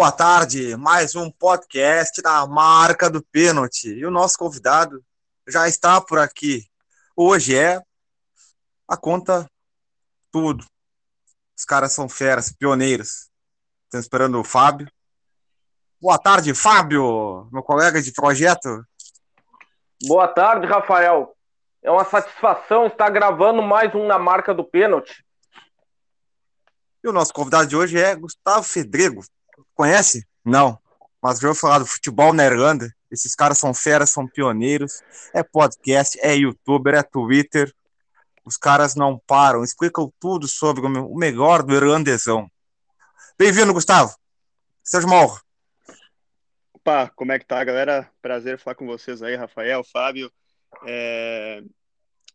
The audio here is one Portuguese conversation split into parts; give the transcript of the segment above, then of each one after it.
boa tarde. Mais um podcast da marca do pênalti. E o nosso convidado já está por aqui. Hoje é a conta tudo. Os caras são feras, pioneiros. Estamos esperando o Fábio. Boa tarde, Fábio, meu colega de projeto. Boa tarde, Rafael. É uma satisfação estar gravando mais um na marca do pênalti. E o nosso convidado de hoje é Gustavo Fedrego. Conhece? Não. Mas já ouviu falar do futebol na Irlanda? Esses caras são feras, são pioneiros. É podcast, é youtuber, é Twitter. Os caras não param, explicam tudo sobre o melhor do irlandesão. Bem-vindo, Gustavo. Seja uma honra. Opa, como é que tá, galera? Prazer falar com vocês aí, Rafael, Fábio. É...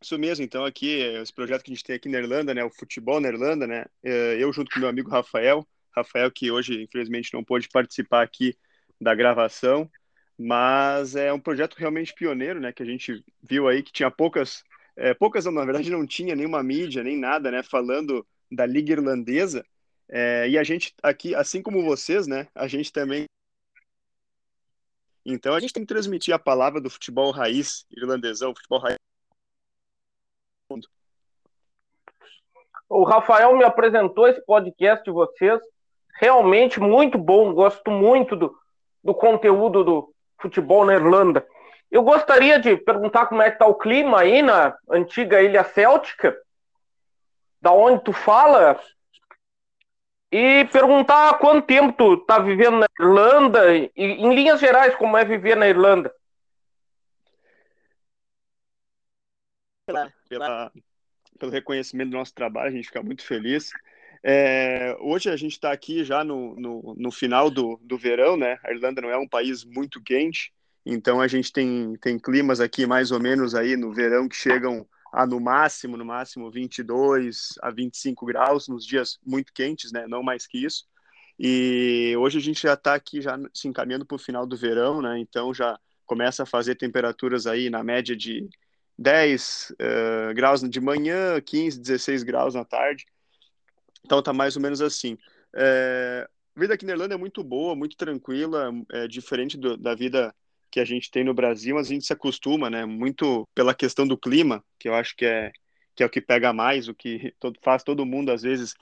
Isso mesmo, então aqui, esse projeto que a gente tem aqui na Irlanda, né, o futebol na Irlanda, né, é, eu junto com meu amigo Rafael, Rafael que hoje infelizmente não pôde participar aqui da gravação, mas é um projeto realmente pioneiro, né, que a gente viu aí que tinha poucas, é, poucas, na verdade não tinha nenhuma mídia, nem nada, né, falando da Liga Irlandesa, é, e a gente aqui, assim como vocês, né, a gente também então a gente tem que transmitir a palavra do futebol raiz irlandesão, futebol raiz O Rafael me apresentou esse podcast de vocês, realmente muito bom, gosto muito do, do conteúdo do futebol na Irlanda. Eu gostaria de perguntar como é que tá o clima aí na antiga Ilha Céltica, da onde tu fala, e perguntar há quanto tempo tu tá vivendo na Irlanda e, em linhas gerais, como é viver na Irlanda. Pela, pela, pelo reconhecimento do nosso trabalho, a gente fica muito feliz. É, hoje a gente está aqui já no, no, no, final do, do verão, né? A Irlanda não é um país muito quente, então a gente tem, tem climas aqui mais ou menos aí no verão que chegam a no máximo, no máximo 22 a 25 graus nos dias muito quentes, né? Não mais que isso. E hoje a gente já está aqui já se encaminhando para o final do verão, né? Então já começa a fazer temperaturas aí na média de 10 uh, eh, graus de manhã, 15, 16 graus na tarde. Então tá mais ou menos assim. É, a vida aqui na Irlanda é muito boa, muito tranquila, é diferente do, da vida que a gente tem no Brasil, mas a gente se acostuma, né? Muito pela questão do clima, que eu acho que é que é o que pega mais, o que todo, faz todo mundo às vezes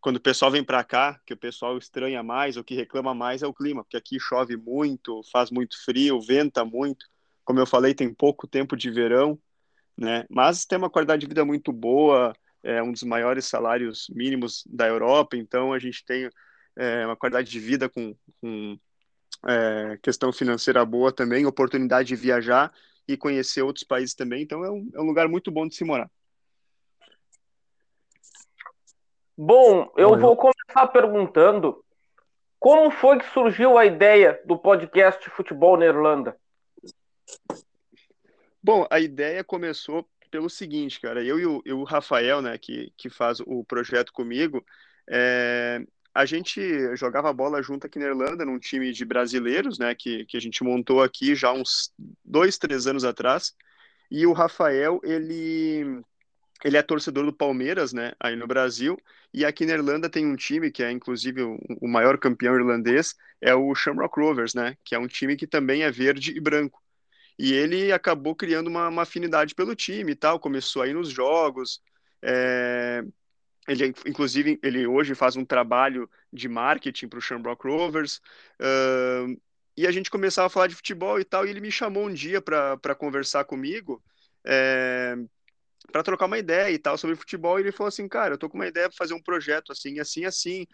quando o pessoal vem para cá, que o pessoal estranha mais, o que reclama mais é o clima, porque aqui chove muito, faz muito frio, venta muito. Como eu falei, tem pouco tempo de verão, né? Mas tem uma qualidade de vida muito boa, é um dos maiores salários mínimos da Europa, então a gente tem é, uma qualidade de vida com, com é, questão financeira boa também, oportunidade de viajar e conhecer outros países também, então é um, é um lugar muito bom de se morar. Bom, eu vou começar perguntando como foi que surgiu a ideia do podcast Futebol na Irlanda? Bom, a ideia começou pelo seguinte, cara. Eu e o, o Rafael, né, que, que faz o projeto comigo, é, a gente jogava bola junto aqui na Irlanda, num time de brasileiros, né, que, que a gente montou aqui já uns dois, três anos atrás. E o Rafael, ele, ele é torcedor do Palmeiras, né, aí no Brasil. E aqui na Irlanda tem um time que é, inclusive, o, o maior campeão irlandês, é o Shamrock Rovers, né, que é um time que também é verde e branco. E ele acabou criando uma, uma afinidade pelo time e tal, começou a ir nos jogos. É, ele, inclusive, ele hoje faz um trabalho de marketing para o Shamrock Rovers. Uh, e a gente começava a falar de futebol e tal, e ele me chamou um dia para conversar comigo, é, para trocar uma ideia e tal sobre futebol. E ele falou assim: Cara, eu tô com uma ideia para fazer um projeto assim, assim, assim,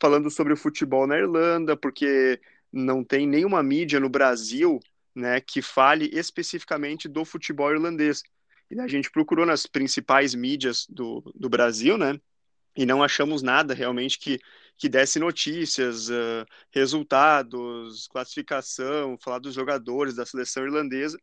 falando sobre o futebol na Irlanda, porque não tem nenhuma mídia no Brasil né, que fale especificamente do futebol irlandês. E a gente procurou nas principais mídias do, do Brasil, né, e não achamos nada realmente que, que desse notícias, uh, resultados, classificação, falar dos jogadores da seleção irlandesa.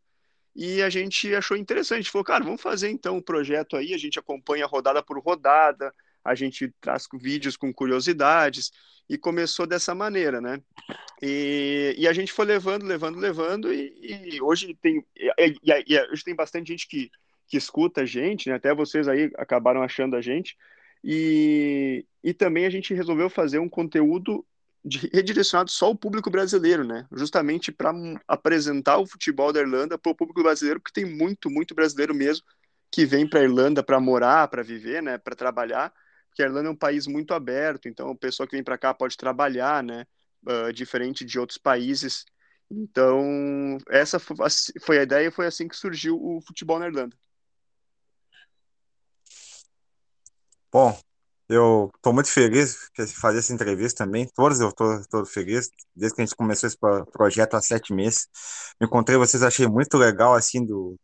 E a gente achou interessante, falou, cara, vamos fazer então um projeto aí, a gente acompanha rodada por rodada, a gente traz vídeos com curiosidades, e começou dessa maneira, né? E, e a gente foi levando, levando, levando, e, e hoje tem e, e, hoje tem bastante gente que, que escuta a gente, né? até vocês aí acabaram achando a gente, e, e também a gente resolveu fazer um conteúdo redirecionado só ao público brasileiro, né? Justamente para apresentar o futebol da Irlanda para o público brasileiro, porque tem muito, muito brasileiro mesmo que vem para a Irlanda para morar, para viver, né? Para trabalhar, porque a Irlanda é um país muito aberto, então a pessoa que vem para cá pode trabalhar, né? Uh, diferente de outros países. Então, essa foi a ideia, foi assim que surgiu o futebol na Irlanda. Bom, eu estou muito feliz de fazer essa entrevista também. Todos eu estou feliz, desde que a gente começou esse projeto há sete meses. Me encontrei vocês, achei muito legal, assim, do...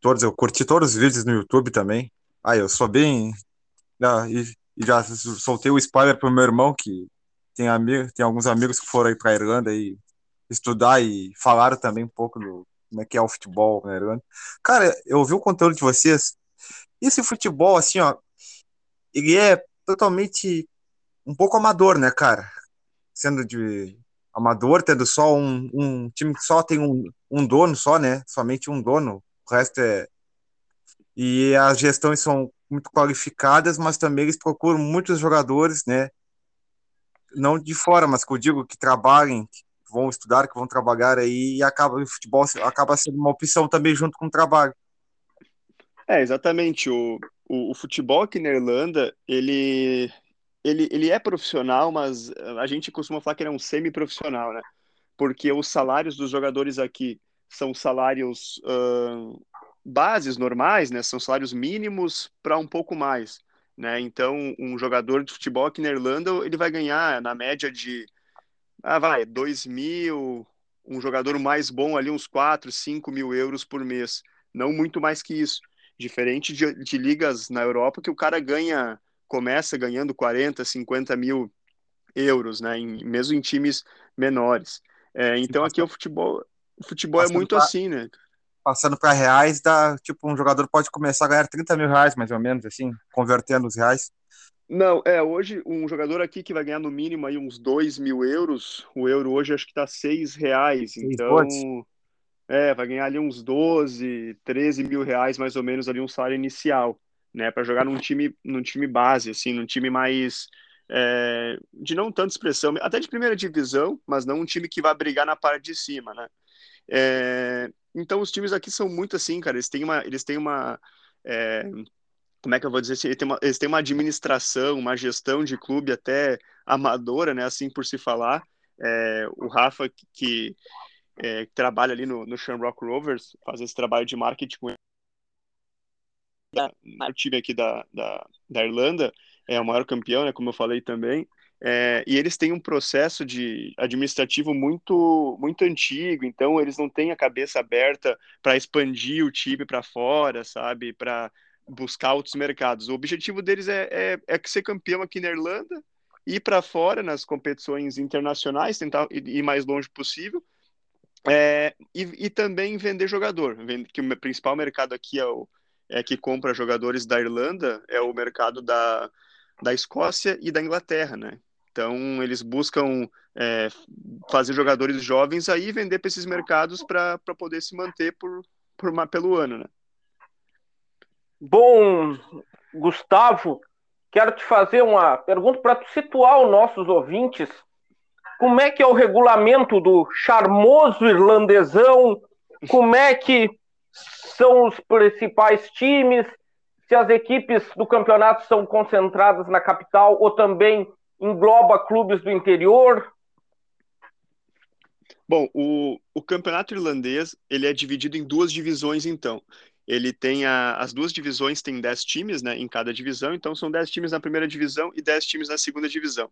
Todos, eu curti todos os vídeos no YouTube também. Ah, eu sou bem... Ah, e, e já soltei o spoiler pro meu irmão, que tem, amigo, tem alguns amigos que foram aí para a Irlanda e estudar e falaram também um pouco do como é que é o futebol na Irlanda. Cara, eu ouvi o conteúdo de vocês. Esse futebol, assim, ó, ele é totalmente um pouco amador, né, cara? Sendo de amador, tendo só um, um time que só tem um, um dono só, né? Somente um dono. O resto é. E as gestões são muito qualificadas, mas também eles procuram muitos jogadores, né? Não de fora, mas que eu digo que trabalhem, que vão estudar, que vão trabalhar aí, e acaba o futebol acaba sendo uma opção também junto com o trabalho. É, exatamente. O, o, o, futebol aqui na Irlanda, ele, ele, ele é profissional, mas a gente costuma falar que ele é um semi-profissional, né? Porque os salários dos jogadores aqui são salários uh, bases normais, né? São salários mínimos para um pouco mais, né? Então, um jogador de futebol aqui na Irlanda, ele vai ganhar na média de, ah, vai, 2 mil, um jogador mais bom ali, uns 4, 5 mil euros por mês. Não muito mais que isso. Diferente de, de ligas na Europa que o cara ganha, começa ganhando 40, 50 mil euros, né? Em, mesmo em times menores. É, então aqui o futebol, o futebol é muito assim, né? Passando para reais, dá, tipo, um jogador pode começar a ganhar 30 mil reais, mais ou menos, assim, convertendo os reais. Não, é, hoje um jogador aqui que vai ganhar no mínimo aí uns 2 mil euros, o euro hoje acho que tá 6 reais, então... É, vai ganhar ali uns 12, 13 mil reais mais ou menos ali um salário inicial, né? Para jogar num time, num time base, assim, num time mais é, de não tanta expressão, até de primeira divisão, mas não um time que vai brigar na parte de cima, né? É, então os times aqui são muito assim, cara. Eles têm uma, eles têm uma é, como é que eu vou dizer eles têm, uma, eles têm uma administração, uma gestão de clube até amadora, né? Assim por se falar. É, o Rafa que é, que trabalha ali no, no Shamrock Rovers, faz esse trabalho de marketing com o time aqui da, da, da, Irlanda, é o maior campeão, né, como eu falei também, é, e eles têm um processo de administrativo muito muito antigo, então eles não têm a cabeça aberta para expandir o time para fora, sabe, para buscar outros mercados. O objetivo deles é, é, é ser campeão aqui na Irlanda, ir para fora nas competições internacionais, tentar ir mais longe possível, é, e, e, também vender jogador, que o principal mercado aqui é, o, é que compra jogadores da Irlanda, é o mercado da, da Escócia e da Inglaterra, né? Então eles buscam é, fazer jogadores jovens aí vender para esses mercados para poder se manter por, por uma, pelo ano, né? Bom, Gustavo, quero te fazer uma pergunta para situar os nossos ouvintes. Como é que é o regulamento do charmoso irlandesão, como é que são os principais times, se as equipes do campeonato são concentradas na capital ou também engloba clubes do interior? Bom, o, o campeonato irlandês ele é dividido em duas divisões, então. Ele tem a, as duas divisões têm 10 times né, em cada divisão, então são 10 times na primeira divisão e 10 times na segunda divisão.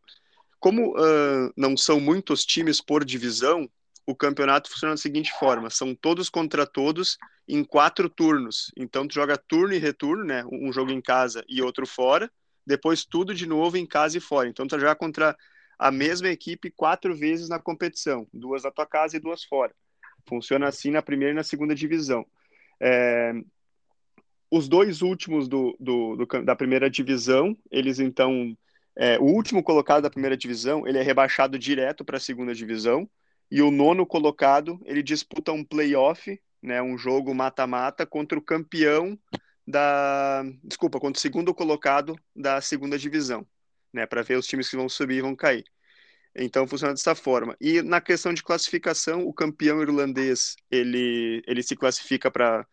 Como uh, não são muitos times por divisão, o campeonato funciona da seguinte forma: são todos contra todos em quatro turnos. Então, tu joga turno e retorno, né? Um jogo em casa e outro fora. Depois, tudo de novo em casa e fora. Então, tu joga contra a mesma equipe quatro vezes na competição: duas na tua casa e duas fora. Funciona assim na primeira e na segunda divisão. É... Os dois últimos do, do, do, da primeira divisão, eles então é, o último colocado da primeira divisão, ele é rebaixado direto para a segunda divisão, e o nono colocado, ele disputa um playoff, né, um jogo mata-mata contra o campeão da, desculpa, contra o segundo colocado da segunda divisão, né, para ver os times que vão subir e vão cair. Então funciona dessa forma. E na questão de classificação, o campeão irlandês ele, ele se classifica para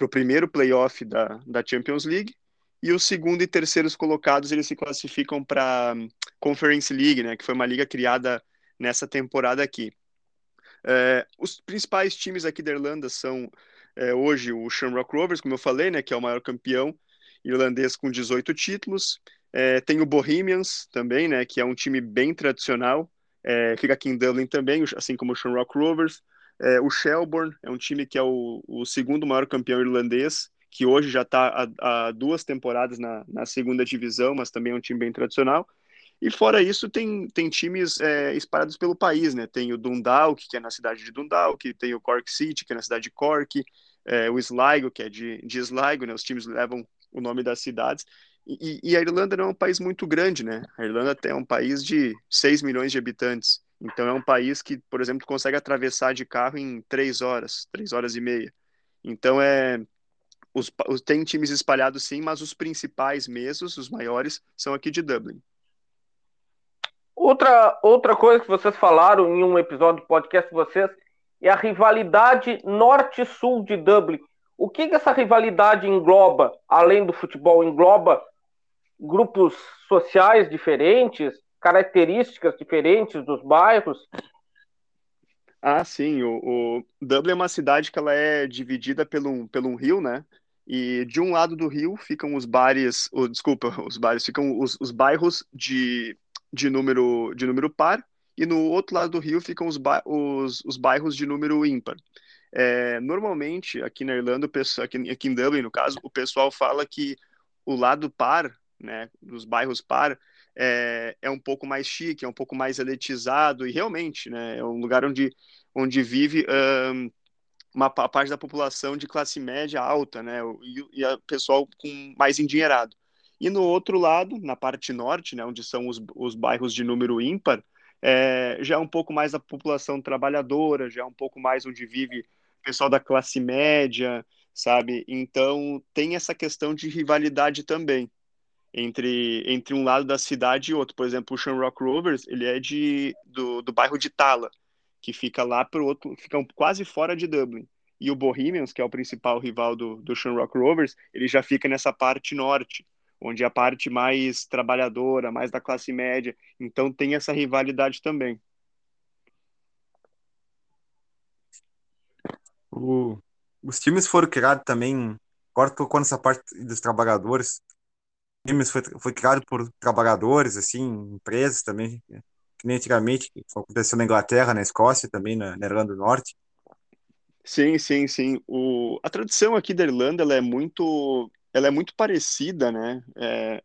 o primeiro playoff da, da Champions League e os segundo e terceiros colocados eles se classificam para Conference League, né, que foi uma liga criada nessa temporada aqui. É, os principais times aqui da Irlanda são é, hoje o Shamrock Rovers, como eu falei, né, que é o maior campeão irlandês com 18 títulos. É, tem o Bohemians também, né, que é um time bem tradicional, é, fica aqui em Dublin também, assim como o Shamrock Rovers. É, o Shelbourne é um time que é o, o, segundo maior campeão irlandês, que hoje já está há, duas temporadas na, na, segunda divisão, mas também é um time bem tradicional. E fora isso, tem, tem times é, espalhados pelo país, né? Tem o Dundalk, que é na cidade de Dundalk, tem o Cork City, que é na cidade de Cork, é, o Sligo, que é de, de Sligo, né? Os times levam o nome das cidades. E, e, a Irlanda não é um país muito grande, né? A Irlanda é um país de 6 milhões de habitantes. Então é um país que, por exemplo, consegue atravessar de carro em três horas, três horas e meia. Então é os, tem times espalhados sim, mas os principais mesmo, os maiores, são aqui de Dublin. Outra, outra coisa que vocês falaram em um episódio do podcast de vocês é a rivalidade norte-sul de Dublin. O que, que essa rivalidade engloba, além do futebol? Engloba grupos sociais diferentes, características diferentes dos bairros? Ah, sim. O, o, Dublin é uma cidade que ela é dividida pelo, pelo um rio, né? E de um lado do rio ficam os bares, oh, desculpa, os bares, ficam os, os bairros de, de, número, de número par, e no outro lado do rio ficam os, os, os bairros de número ímpar. É, normalmente, aqui na Irlanda, aqui, em Dublin, no caso, o pessoal fala que o lado par né, dos bairros par, é, é um pouco mais chique, é um pouco mais elitizado, e realmente, né, é um lugar onde, onde vive um, uma parte da população de classe média alta, né, e, e pessoal com mais endinheirado. E no outro lado, na parte norte, né, onde são os, os bairros de número ímpar, é, já é um pouco mais a população trabalhadora, já é um pouco mais onde vive o pessoal da classe média, sabe? Então tem essa questão de rivalidade também entre, entre um lado da cidade e outro. Por exemplo, o Shamrock Rovers, ele é de, do, do bairro de Tala, que fica lá para outro, fica quase fora de Dublin. E o Bohemians, que é o principal rival do, do Shamrock Rovers, ele já fica nessa parte norte, onde é a parte mais trabalhadora, mais da classe média. Então tem essa rivalidade também. O, os times foram criados também, agora tocou nessa parte dos trabalhadores, times foi, foi criado por trabalhadores, assim, empresas também, que nem antigamente, que aconteceu na Inglaterra, na Escócia, também na, na Irlanda do Norte. Sim, sim, sim. O, a tradição aqui da Irlanda ela é muito, ela é muito parecida, né? É,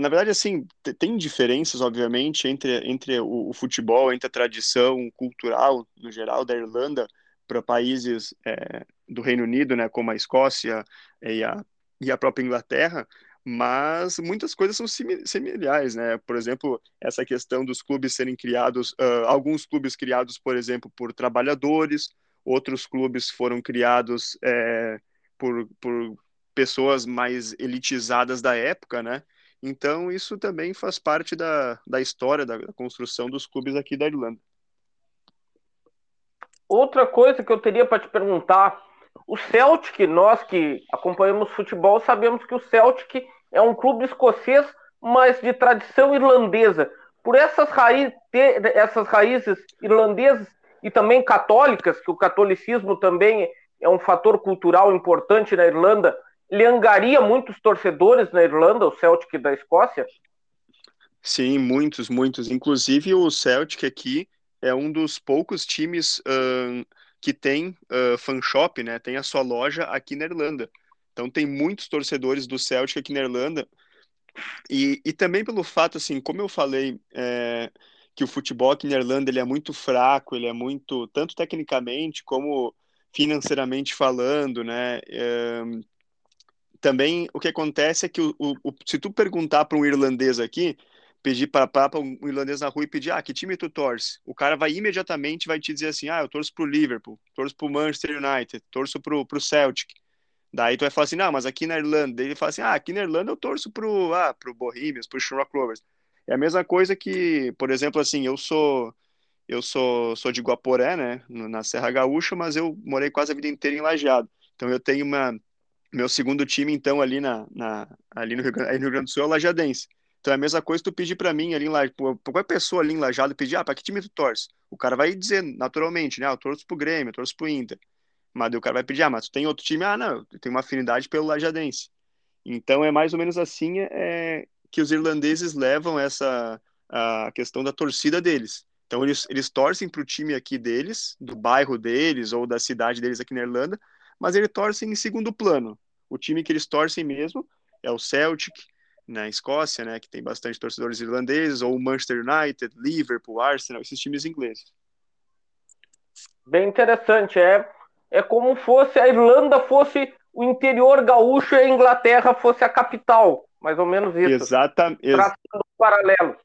na verdade, assim, tem diferenças, obviamente, entre, entre o, o, futebol, entre a tradição cultural, no geral, da Irlanda para países é, do Reino Unido, né, como a Escócia e a, e a própria Inglaterra, mas muitas coisas são similares, né? Por exemplo, essa questão dos clubes serem criados, uh, alguns clubes criados, por exemplo, por trabalhadores, outros clubes foram criados é, por, por pessoas mais elitizadas da época, né? Então, isso também faz parte da, da história da, construção dos clubes aqui da Irlanda. Outra coisa que eu teria para te perguntar, o Celtic, nós que acompanhamos futebol, sabemos que o Celtic é um clube escocês, mas de tradição irlandesa. Por essas, raiz, essas raízes irlandesas e também católicas, que o catolicismo também é um fator cultural importante na Irlanda, ele angaria muitos torcedores na Irlanda, o Celtic da Escócia? Sim, muitos, muitos. Inclusive o Celtic aqui é um dos poucos times uh, que tem uh, fan shop, né? Tem a sua loja aqui na Irlanda. Então tem muitos torcedores do Celtic aqui na Irlanda. E, e também pelo fato, assim, como eu falei, é, que o futebol aqui na Irlanda ele é muito fraco, ele é muito, tanto tecnicamente como financeiramente falando, né? É, também o que acontece é que o, o, o se tu perguntar para um irlandês aqui, pedir para um irlandês na rua e pedir, ah, que time tu torce? O cara vai imediatamente vai te dizer assim, ah, eu torço pro Liverpool, torço pro Manchester United, torço pro, pro Celtic. Daí tu vai falar assim, não, mas aqui na Irlanda, ele fala assim, ah, aqui na Irlanda eu torço pro, ah, pro Bohemians, pro Shamrock Rovers. É a mesma coisa que, por exemplo, assim, eu sou eu sou, sou de Guaporé, né, na Serra Gaúcha, mas eu morei quase a vida inteira em Lajeado. Então eu tenho uma meu segundo time então ali na, na ali no Rio, no Rio Grande do Sul é o Lajadense. Então é a mesma coisa tu pedir para mim ali em Lajeado, qualquer pessoa ali em Lajeado pedir, ah, para que time tu torce? O cara vai dizer naturalmente, né, ah, eu torço pro Grêmio, eu torço pro Inter. Mas o cara vai pedir, ah, mas tu tem outro time? Ah, não, eu tenho uma afinidade pelo Lajadense. Então é mais ou menos assim é, que os irlandeses levam essa a questão da torcida deles. Então eles, eles torcem para o time aqui deles, do bairro deles ou da cidade deles aqui na Irlanda, mas eles torcem em segundo plano. O time que eles torcem mesmo é o Celtic, na Escócia, né, que tem bastante torcedores irlandeses, ou o Manchester United, Liverpool, Arsenal, esses times ingleses. Bem interessante, é, é como fosse a Irlanda fosse o interior gaúcho e a Inglaterra fosse a capital, mais ou menos isso. Exatamente. Traçando paralelo.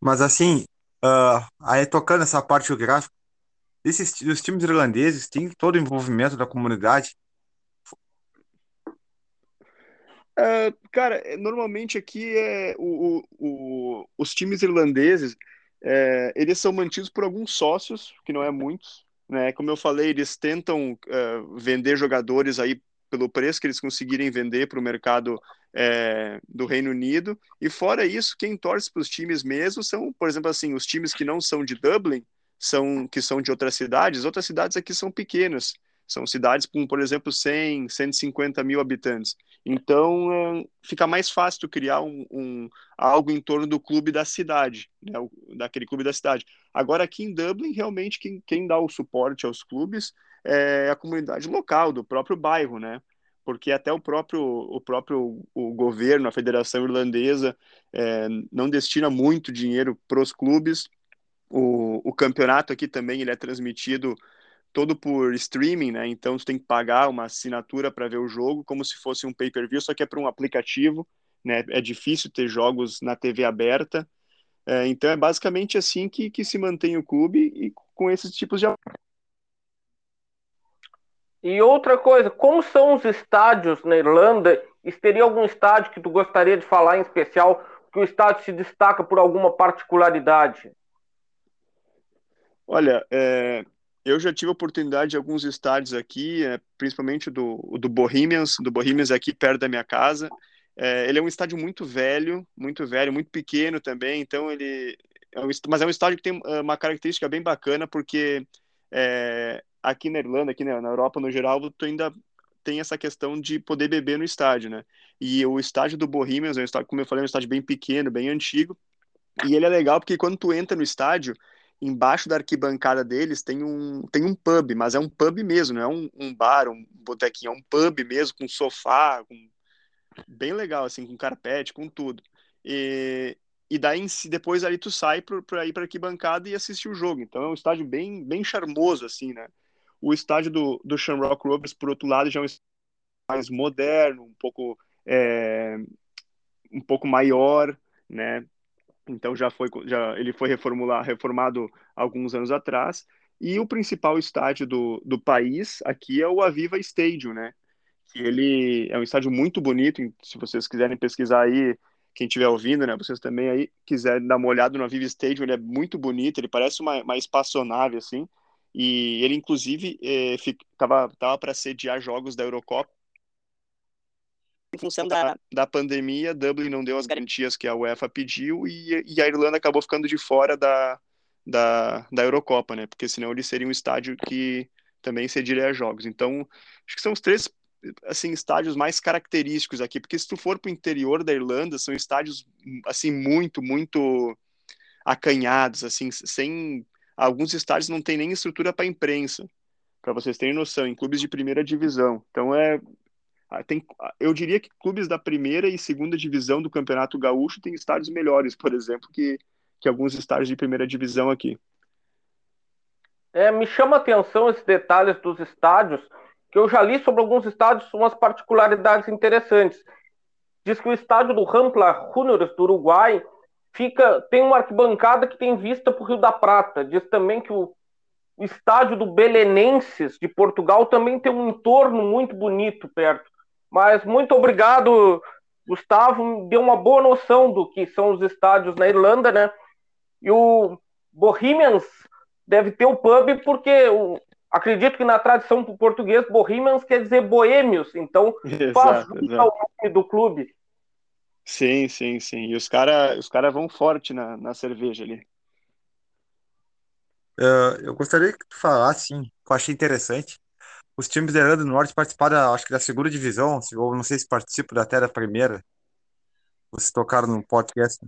Mas assim, uh, aí tocando essa parte geográfica, esses, os times irlandeses têm todo o envolvimento da comunidade. Uh, cara, é, normalmente aqui é o, o, o, os times irlandeses é, eles são mantidos por alguns sócios, que não é muitos, né? Como eu falei, eles tentam uh, vender jogadores aí pelo preço que eles conseguirem vender para o mercado é, do Reino Unido. E fora isso, quem torce para os times mesmo são, por exemplo, assim, os times que não são de Dublin, são que são de outras cidades. Outras cidades aqui são pequenas. São cidades com, por exemplo, 100, 150 mil habitantes. Então, é, fica mais fácil criar um, um, algo em torno do clube da cidade, né, daquele clube da cidade. Agora, aqui em Dublin, realmente, quem, quem dá o suporte aos clubes é a comunidade local, do próprio bairro, né? Porque até o próprio, o próprio o governo, a Federação Irlandesa, é, não destina muito dinheiro para os clubes. O, o campeonato aqui também ele é transmitido todo por streaming, né? Então você tem que pagar uma assinatura para ver o jogo, como se fosse um pay-per-view, só que é para um aplicativo, né? É difícil ter jogos na TV aberta. É, então é basicamente assim que, que se mantém o clube e com esses tipos de e outra coisa, como são os estádios na Irlanda? E teria algum estádio que tu gostaria de falar em especial, que o estádio se destaca por alguma particularidade? Olha, é, eu já tive a oportunidade de alguns estádios aqui, é, principalmente do, do Bohemians, do Bohemians aqui perto da minha casa. É, ele é um estádio muito velho, muito velho, muito pequeno também, então ele... É um, mas é um estádio que tem é, uma característica bem bacana, porque é, aqui na Irlanda, aqui na, na Europa no geral, tu ainda tem essa questão de poder beber no estádio, né? E o estádio do Bohemians é um estádio, como eu falei, é um estádio bem pequeno, bem antigo. E ele é legal porque quando tu entra no estádio, embaixo da arquibancada deles tem um, tem um pub, mas é um pub mesmo, não é um, um bar, um botequinho, é um pub mesmo, com sofá, com... bem legal, assim, com carpete, com tudo. E, e daí depois ali tu sai para ir para arquibancada e assistir o jogo. Então é um estádio bem, bem charmoso, assim, né? O estádio do, do Shamrock Rovers, por outro lado, já é um estádio mais moderno, um pouco, é, um pouco maior, né? Então já foi, já ele foi reformular, reformado alguns anos atrás. E o principal estádio do, do país aqui é o Aviva Stadium, né? Que ele é um estádio muito bonito. Se vocês quiserem pesquisar aí, quem estiver ouvindo, né? Vocês também aí quiserem dar uma olhada no Aviva Stadium, ele é muito bonito. Ele parece uma, uma espaçonave assim. E ele, inclusive, estava é, para sediar jogos da Eurocopa. Em função da, da pandemia, Dublin não deu as garantias que a UEFA pediu e, e a Irlanda acabou ficando de fora da, da, da Eurocopa, né? Porque senão ele seria um estádio que também cediria jogos. Então, acho que são os três assim estádios mais característicos aqui, porque se tu for para o interior da Irlanda, são estádios assim muito, muito acanhados, assim, sem alguns estádios não têm nem estrutura para imprensa, para vocês terem noção, em clubes de primeira divisão. Então é tem, eu diria que clubes da primeira e segunda divisão do Campeonato Gaúcho têm estádios melhores, por exemplo, que, que alguns estádios de primeira divisão aqui. É, me chama a atenção esses detalhes dos estádios, que eu já li sobre alguns estádios umas particularidades interessantes. Diz que o estádio do Rampla Juniors do Uruguai fica tem uma arquibancada que tem vista para o Rio da Prata. Diz também que o estádio do Belenenses de Portugal também tem um entorno muito bonito perto. Mas muito obrigado, Gustavo deu uma boa noção do que são os estádios na Irlanda, né? E o Bohemians deve ter o pub porque o, acredito que na tradição português Bohemians quer dizer boêmios, então exato, faz o nome do clube. Sim, sim, sim. E os caras os cara vão forte na, na cerveja ali. Uh, eu gostaria que tu falasse, sim, que eu achei interessante. Os times da Irlanda do Norte participaram, acho que da segunda divisão, ou não sei se participam até da primeira. Vocês tocaram no podcast.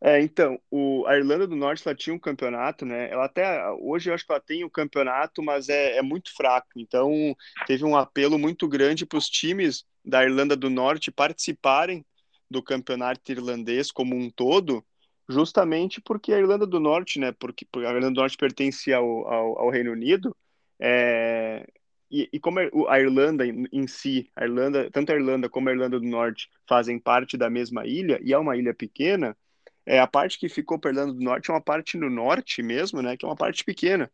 É, então, o, a Irlanda do Norte ela tinha um campeonato, né? Ela até hoje eu acho que ela tem um campeonato, mas é, é muito fraco. Então, teve um apelo muito grande para os times da Irlanda do Norte participarem do campeonato irlandês como um todo, justamente porque a Irlanda do Norte, né, porque, porque a Irlanda do Norte pertence ao, ao, ao Reino Unido, é, e, e, como a Irlanda em, si, a Irlanda, tanto a Irlanda como a Irlanda do Norte fazem parte da mesma ilha, e é uma ilha pequena, é, a parte que ficou para a Irlanda do Norte é uma parte no norte mesmo, né, que é uma parte pequena.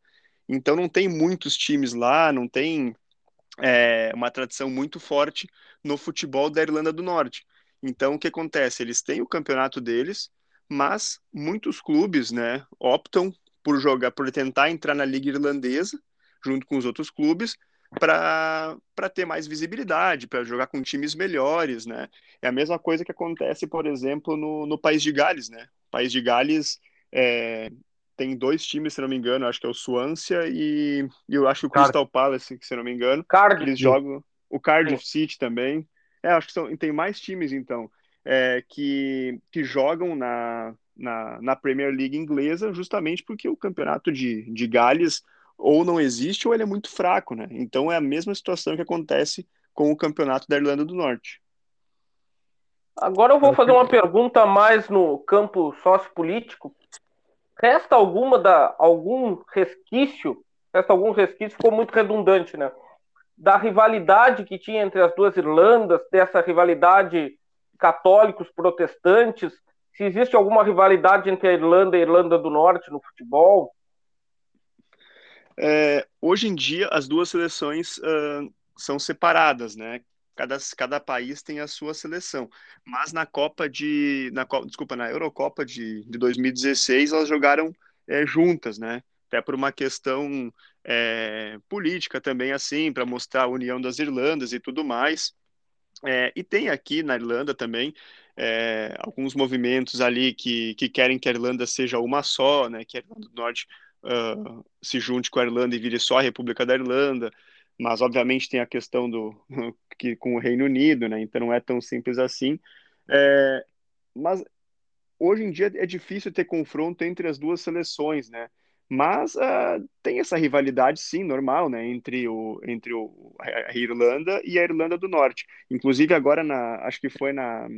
Então não tem muitos times lá, não tem é, uma tradição muito forte no futebol da Irlanda do Norte. Então, o que acontece? Eles têm o campeonato deles, mas muitos clubes, né, optam por jogar, por tentar entrar na liga irlandesa junto com os outros clubes para ter mais visibilidade, para jogar com times melhores, né? É a mesma coisa que acontece, por exemplo, no, no País de Gales, né? O País de Gales é, tem dois times, se não me engano, acho que é o Swansea e, e eu acho que o Crystal Palace, se não me engano. Cardiff. Eles jogam o Cardiff City também. É, acho que são, tem mais times então é, que, que jogam na, na, na, Premier League inglesa, justamente porque o campeonato de, de Gales ou não existe ou ele é muito fraco, né? Então é a mesma situação que acontece com o campeonato da Irlanda do Norte. Agora eu vou fazer uma pergunta mais no campo sociopolítico, resta alguma da algum resquício, resta algum resquício, ficou muito redundante, né? Da rivalidade que tinha entre as duas Irlandas, dessa rivalidade católicos protestantes, se existe alguma rivalidade entre a Irlanda e a Irlanda do Norte no futebol? É, hoje em dia as duas seleções uh, são separadas, né? cada, cada país tem a sua seleção. Mas na Copa de. Na, desculpa, na Eurocopa de, de 2016, elas jogaram é, juntas, né? Até por uma questão é, política também, assim, para mostrar a união das Irlandas e tudo mais. É, e tem aqui na Irlanda também é, alguns movimentos ali que, que querem que a Irlanda seja uma só, né? Que a Irlanda do Norte uh, se junte com a Irlanda e vire só a República da Irlanda mas obviamente tem a questão do que com o Reino Unido, né? Então não é tão simples assim. É, mas hoje em dia é difícil ter confronto entre as duas seleções, né? Mas uh, tem essa rivalidade, sim, normal, né? Entre, o, entre o, a Irlanda e a Irlanda do Norte. Inclusive agora, na, acho que foi na,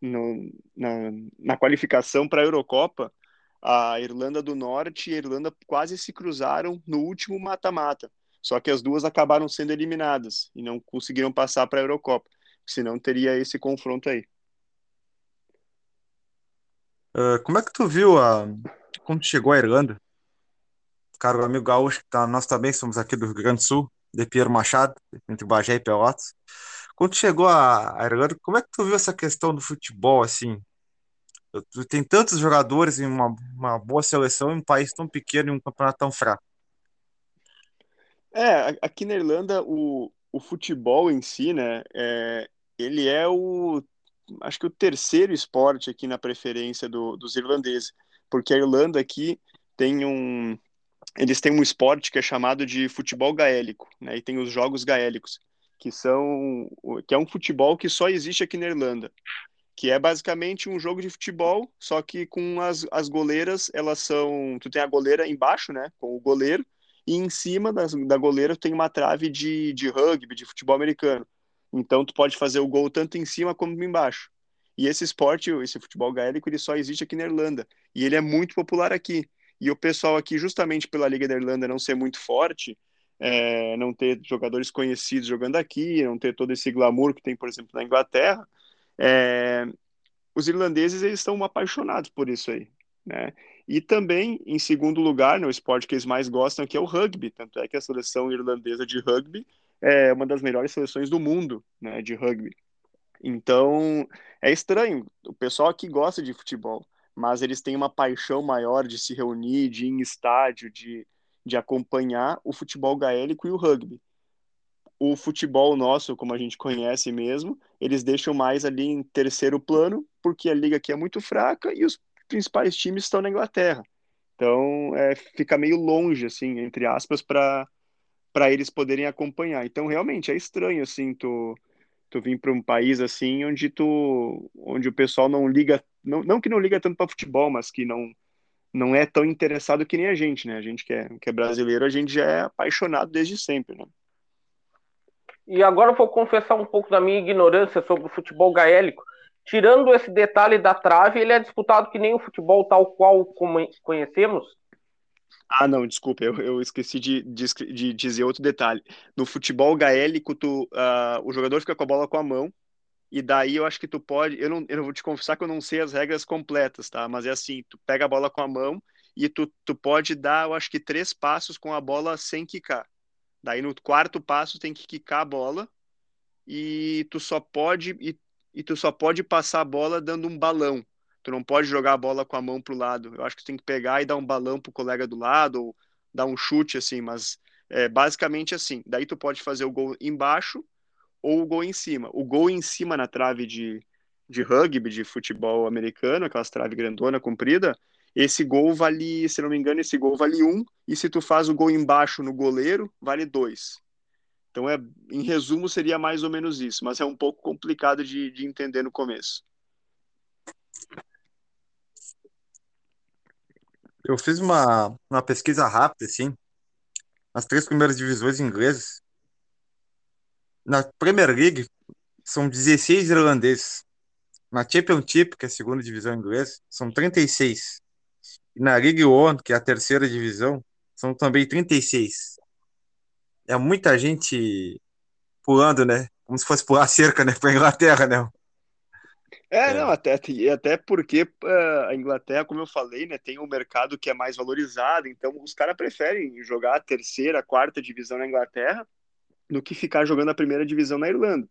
no, na, na qualificação para a Eurocopa, a Irlanda do Norte e a Irlanda quase se cruzaram no último mata-mata. Só que as duas acabaram sendo eliminadas e não conseguiram passar para a Eurocopa. Senão teria esse confronto aí. Uh, como é que tu viu a... quando chegou a Irlanda? Cara, o amigo Gaúcho, tá, nós também somos aqui do Rio Grande do Sul, de Piero Machado, entre Bagé e Pelotas. Quando chegou a Irlanda, como é que tu viu essa questão do futebol, assim? Tem tantos jogadores em uma, uma boa seleção em um país tão pequeno e um campeonato tão fraco. É, aqui na Irlanda o, o futebol em si, né, é, ele é o, acho que o terceiro esporte aqui na preferência do, dos irlandeses, porque a Irlanda aqui tem um, eles têm um esporte que é chamado de futebol gaélico, né, e tem os jogos gaélicos, que são, que é um futebol que só existe aqui na Irlanda, que é basicamente um jogo de futebol, só que com as, as goleiras, elas são, tu tem a goleira embaixo, né, com o goleiro, e em cima das, da goleira tem uma trave de, de rugby, de futebol americano. Então tu pode fazer o gol tanto em cima como embaixo. E esse esporte, esse futebol gaélico, ele só existe aqui na Irlanda. E ele é muito popular aqui. E o pessoal aqui, justamente pela Liga da Irlanda não ser muito forte, é, não ter jogadores conhecidos jogando aqui, não ter todo esse glamour que tem, por exemplo, na Inglaterra, é, os irlandeses eles estão apaixonados por isso aí. Né? E também, em segundo lugar, no esporte que eles mais gostam, que é o rugby. Tanto é que a seleção irlandesa de rugby é uma das melhores seleções do mundo né, de rugby. Então, é estranho. O pessoal aqui gosta de futebol, mas eles têm uma paixão maior de se reunir, de ir em estádio, de, de acompanhar o futebol gaélico e o rugby. O futebol nosso, como a gente conhece mesmo, eles deixam mais ali em terceiro plano, porque a liga aqui é muito fraca e os principais times estão na Inglaterra. Então, é, fica meio longe, assim, entre aspas, para para eles poderem acompanhar. Então, realmente, é estranho, assim, tu, tu vir para um país, assim, onde tu, onde o pessoal não liga, não, não que não liga tanto para futebol, mas que não, não é tão interessado que nem a gente, né? A gente que é, que é brasileiro, a gente já é apaixonado desde sempre, né? E agora vou confessar um pouco da minha ignorância sobre o futebol gaélico. Tirando esse detalhe da trave, ele é disputado que nem o futebol tal qual conhecemos, ah, não, desculpa, eu, eu esqueci de, de, de, dizer outro detalhe. No futebol gaélico, tu, uh, o jogador fica com a bola com a mão, e daí eu acho que tu pode. Eu não, eu vou te confessar que eu não sei as regras completas, tá? Mas é assim: tu pega a bola com a mão e tu, tu pode dar, eu acho que três passos com a bola sem quicar. Daí no quarto passo tem que quicar a bola e tu só pode e, e tu só pode passar a bola dando um balão. Tu não pode jogar a bola com a mão pro lado. Eu acho que tu tem que pegar e dar um balão pro colega do lado, ou dar um chute, assim, mas é basicamente assim. Daí tu pode fazer o gol embaixo ou o gol em cima. O gol em cima na trave de, de rugby, de futebol americano, aquelas trave grandona, comprida, esse gol vale, se não me engano, esse gol vale um, e se tu faz o gol embaixo no goleiro, vale dois. Então, é, em resumo, seria mais ou menos isso, mas é um pouco complicado de, de entender no começo. Eu fiz uma, uma pesquisa rápida, assim, nas três primeiras divisões inglesas. Na Premier League, são 16 irlandeses. Na Championship, que é a segunda divisão inglesa, são 36. Na League One, que é a terceira divisão, são também 36. É muita gente pulando, né? Como se fosse pular cerca, né? Pra Inglaterra, né? É, é, não, até, até porque uh, a Inglaterra, como eu falei, né, tem um mercado que é mais valorizado, então os caras preferem jogar a terceira, a quarta divisão na Inglaterra do que ficar jogando a primeira divisão na Irlanda.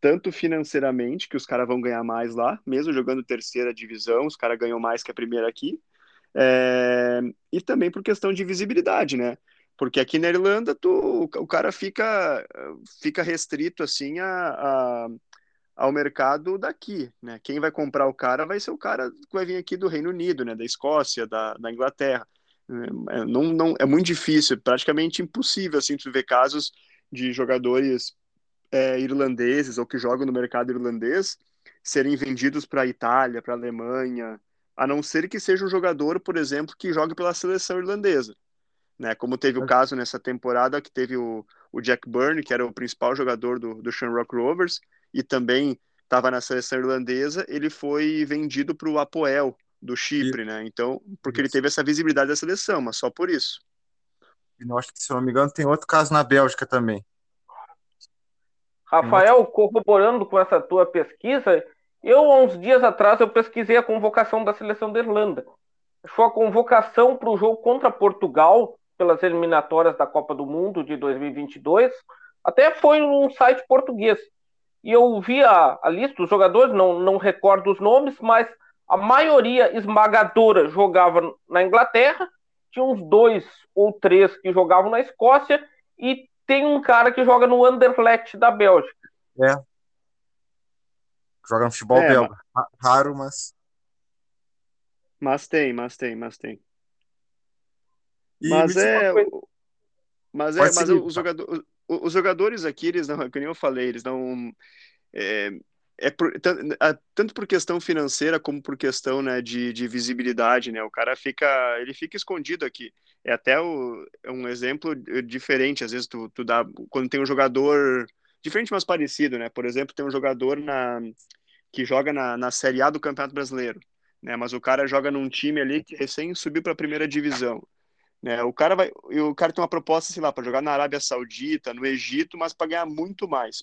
Tanto financeiramente, que os caras vão ganhar mais lá, mesmo jogando terceira divisão, os caras ganham mais que a primeira aqui, é, e também por questão de visibilidade, né? Porque aqui na Irlanda tu, o cara fica, fica restrito assim a, a ao mercado daqui, né? Quem vai comprar o cara vai ser o cara que vai vir aqui do Reino Unido, né? Da Escócia, da, da Inglaterra. É, não, não, é muito difícil, praticamente impossível, assim, tu ver casos de jogadores é, irlandeses ou que jogam no mercado irlandês serem vendidos para a Itália, para a Alemanha, a não ser que seja um jogador, por exemplo, que jogue pela seleção irlandesa. Né, como teve o caso nessa temporada que teve o, o Jack Byrne, que era o principal jogador do, do Shamrock Rovers, e também estava na seleção irlandesa, ele foi vendido para o Apoel do Chipre, né? Então, porque ele teve essa visibilidade da seleção, mas só por isso. E não acho que, se não me engano, tem outro caso na Bélgica também. Rafael, corroborando com essa tua pesquisa, eu, há uns dias atrás, eu pesquisei a convocação da seleção da Irlanda. Foi a convocação para o jogo contra Portugal, pelas eliminatórias da Copa do Mundo de 2022, até foi num site português e eu vi a, a lista dos jogadores, não, não recordo os nomes, mas a maioria esmagadora jogava na Inglaterra, tinha uns dois ou três que jogavam na Escócia, e tem um cara que joga no Anderlecht da Bélgica. É. Joga no futebol é, belga. Mas... Raro, mas. Mas tem, mas tem, mas tem. E mas é. Mas é, mas os jogadores os jogadores aqui, eles não, como eu falei, eles não. É, é por, tanto por questão financeira como por questão né, de, de, visibilidade, né? O cara fica, ele fica escondido aqui. É até o, é um exemplo diferente. Às vezes tu, tu dá quando tem um jogador diferente, mas parecido, né? Por exemplo, tem um jogador na que joga na, na Série A do Campeonato Brasileiro, né? Mas o cara joga num time ali que recém subiu para a primeira divisão. Né? O cara vai, o cara tem uma proposta, sei lá, para jogar na Arábia Saudita, no Egito, mas para ganhar muito mais.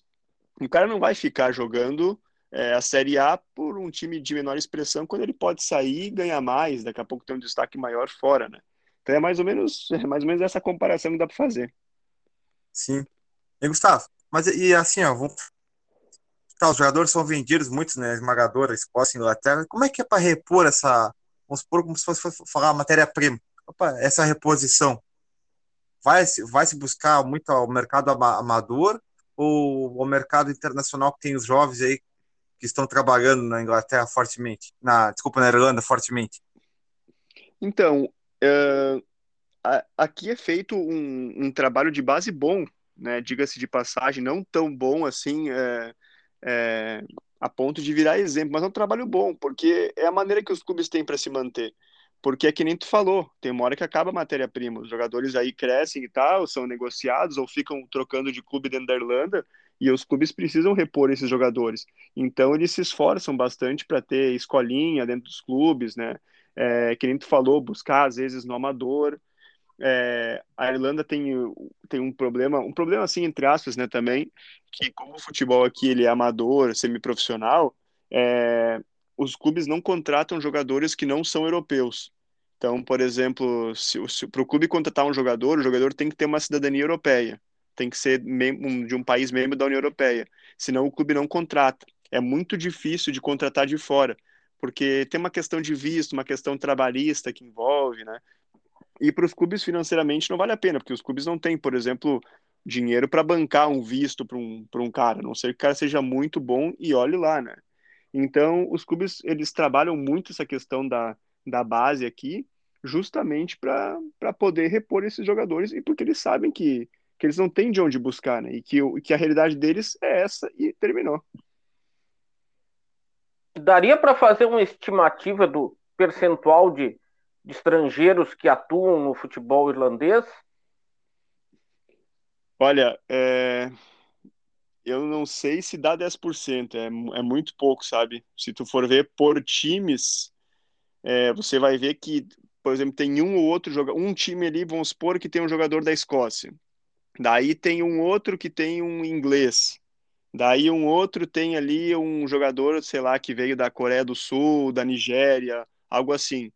O cara não vai ficar jogando é, a Série A por um time de menor expressão quando ele pode sair e ganhar mais, daqui a pouco ter um destaque maior fora, né? Então é mais ou menos, é mais ou menos essa comparação que dá para fazer. Sim. E Gustavo, mas e assim, ó, vamos Tá, os jogadores são vendidos, muitos, né? Esmagadora, Escócia, Inglaterra. Como é que é para repor essa. Vamos supor como se fosse falar matéria-prima. Essa reposição. Vai, vai se buscar muito ao mercado amador ou ao mercado internacional que tem os jovens aí que estão trabalhando na Inglaterra fortemente? Na, desculpa, na Irlanda fortemente. Então, uh, aqui é feito um, um, trabalho de base bom, né? Diga-se de passagem, não tão bom assim. É, é, a ponto de virar exemplo, mas é um trabalho bom, porque é a maneira que os clubes têm para se manter. Porque é que nem tu falou, tem uma hora que acaba a matéria-prima, os jogadores aí crescem e tal, são negociados ou ficam trocando de clube dentro da Irlanda, e os clubes precisam repor esses jogadores. Então eles se esforçam bastante para ter escolinha dentro dos clubes, né? É, que nem tu falou, buscar às vezes no amador, é, a Irlanda tem, tem um problema, um problema assim, entre aspas, né, também, que como o futebol aqui ele é amador, semiprofissional, é, os clubes não contratam jogadores que não são europeus. Então, por exemplo, se, se para o clube contratar um jogador, o jogador tem que ter uma cidadania europeia, tem que ser de um país membro da União Europeia, senão o clube não contrata. É muito difícil de contratar de fora, porque tem uma questão de visto, uma questão trabalhista que envolve, né? E para os clubes financeiramente não vale a pena, porque os clubes não têm, por exemplo, dinheiro para bancar um visto para um, um cara, a não ser que o cara seja muito bom e olhe lá, né? Então, os clubes, eles trabalham muito essa questão da, da base aqui, justamente para poder repor esses jogadores e porque eles sabem que, que eles não têm de onde buscar, né? E que, que a realidade deles é essa e terminou. Daria para fazer uma estimativa do percentual de de estrangeiros que atuam no futebol irlandês? Olha, é... eu não sei se dá 10%, é, é muito pouco, sabe? Se tu for ver por times, é, você vai ver que, por exemplo, tem um ou outro jogador, um time ali, vamos supor que tem um jogador da Escócia. Daí tem um outro que tem um inglês. Daí um outro tem ali um jogador, sei lá, que veio da Coreia do Sul, da Nigéria, algo assim.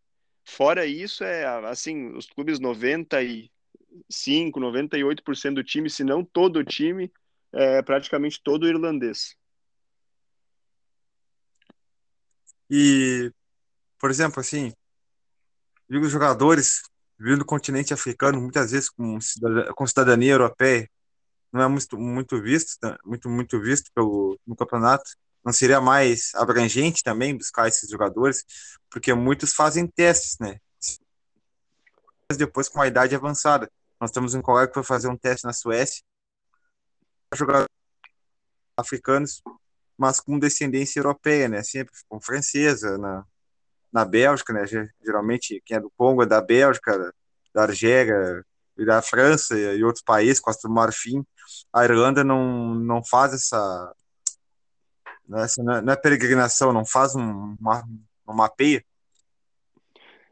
Fora isso, é assim, os clubes 95, 98% do time, se não todo o time, é praticamente todo irlandês. E, por exemplo, assim, digo jogadores vindo do continente africano, muitas vezes com cidadania, com cidadania europeia, não é muito, muito visto, né, muito, muito visto pelo, no campeonato não seria mais abrangente também buscar esses jogadores, porque muitos fazem testes, né? Depois com a idade avançada. Nós temos um colega que foi fazer um teste na Suécia, jogadores africanos, mas com descendência europeia, né? Sempre com francesa, na, na Bélgica, né? Geralmente quem é do Congo é da Bélgica, da Argélia e da França e outros países, Costa do Marfim. A Irlanda não, não faz essa? Não é, não é peregrinação, não faz um, uma, um mapeia?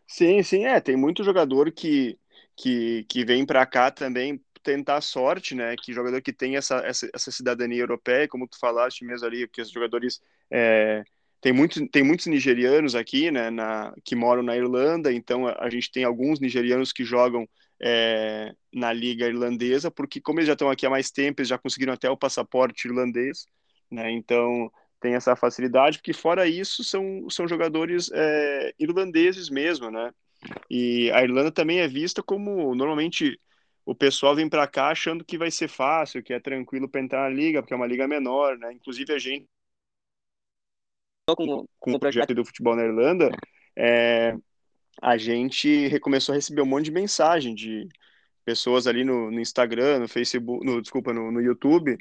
Sim, sim, é. Tem muito jogador que, que, que vem para cá também tentar sorte, né? Que jogador que tem essa, essa, essa, cidadania europeia, como tu falaste mesmo ali, que os jogadores. É, tem, muito, tem muitos nigerianos aqui, né? Na, que moram na Irlanda, então a, a gente tem alguns nigerianos que jogam é, na liga irlandesa, porque como eles já estão aqui há mais tempo, eles já conseguiram até o passaporte irlandês, né? Então tem essa facilidade, porque fora isso são, são jogadores é, irlandeses mesmo, né? E a Irlanda também é vista como normalmente o pessoal vem para cá achando que vai ser fácil, que é tranquilo para entrar na liga, porque é uma liga menor, né? Inclusive a gente com, com o projeto do futebol na Irlanda, é, a gente começou a receber um monte de mensagem de pessoas ali no, no Instagram, no Facebook, no, desculpa, no, no YouTube,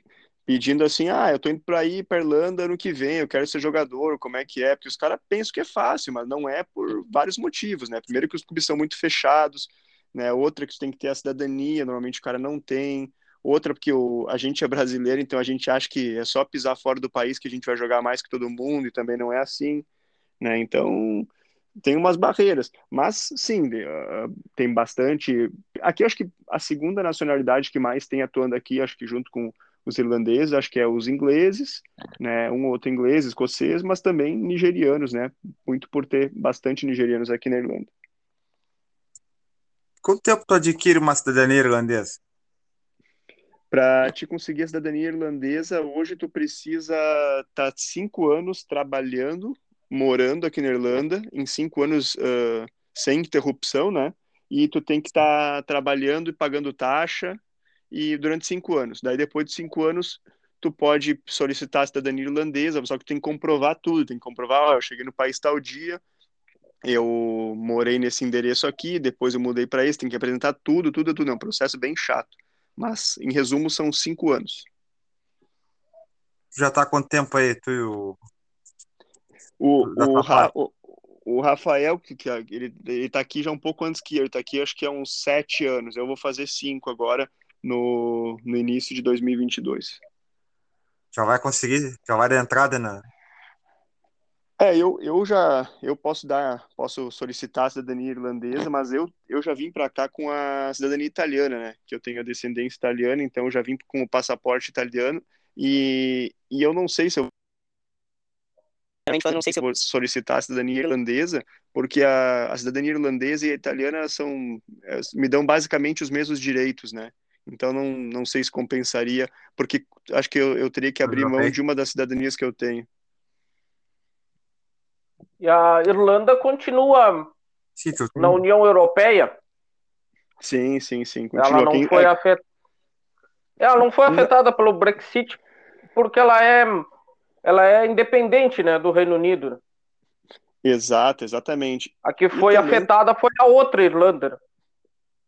pedindo assim, ah, eu tô indo para ir para Irlanda ano que vem, eu quero ser jogador, como é que é? Porque os caras pensam que é fácil, mas não é por vários motivos, né? Primeiro que os clubes são muito fechados, né? Outra que você tem que ter a cidadania, normalmente o cara não tem. Outra porque o, a gente é brasileiro, então a gente acha que é só pisar fora do país que a gente vai jogar mais que todo mundo e também não é assim, né? Então tem umas barreiras, mas sim, uh, tem bastante. Aqui acho que a segunda nacionalidade que mais tem atuando aqui, acho que junto com os irlandeses, acho que é os ingleses, né, um ou outro inglês, escocês, mas também nigerianos, né, muito por ter bastante nigerianos aqui na Irlanda. Quanto tempo tu adquire uma cidadania irlandesa? Para te conseguir a cidadania irlandesa, hoje tu precisa estar tá cinco anos trabalhando, morando aqui na Irlanda, em cinco anos uh, sem interrupção, né? E tu tem que estar tá trabalhando e pagando taxa e durante cinco anos. Daí depois de cinco anos tu pode solicitar a cidadania irlandesa, só que tu tem que comprovar tudo, tem que comprovar, ó, eu cheguei no país tal dia, eu morei nesse endereço aqui, depois eu mudei para esse, tem que apresentar tudo, tudo, tudo. É um processo bem chato. Mas, em resumo, são cinco anos. Já tá há quanto tempo aí, tu e o. O, o, Ra, o, o, Rafael, que, que ele, ele tá aqui já um pouco antes que eu, ele tá aqui acho que há uns sete anos. Eu vou fazer cinco agora, no, no início de 2022. Já vai conseguir, já vai dar entrada na, é, eu, eu já eu posso dar, posso solicitar a cidadania irlandesa, mas eu, eu já vim para cá com a cidadania italiana, né? Que eu tenho a descendência italiana, então eu já vim com o passaporte italiano e, e eu não sei se eu eu não sei se eu vou solicitar a cidadania irlandesa, porque a, a cidadania irlandesa e a italiana são é, me dão basicamente os mesmos direitos, né? Então não, não sei se compensaria, porque acho que eu, eu teria que abrir mão de uma das cidadanias que eu tenho. E a Irlanda continua sim, na União Europeia. Sim, sim, sim. Continua. Ela não Quem... foi é afetada. Ela não foi afetada pelo Brexit porque ela é ela é independente, né, do Reino Unido. Exato, exatamente. A que foi também... afetada foi a outra Irlanda.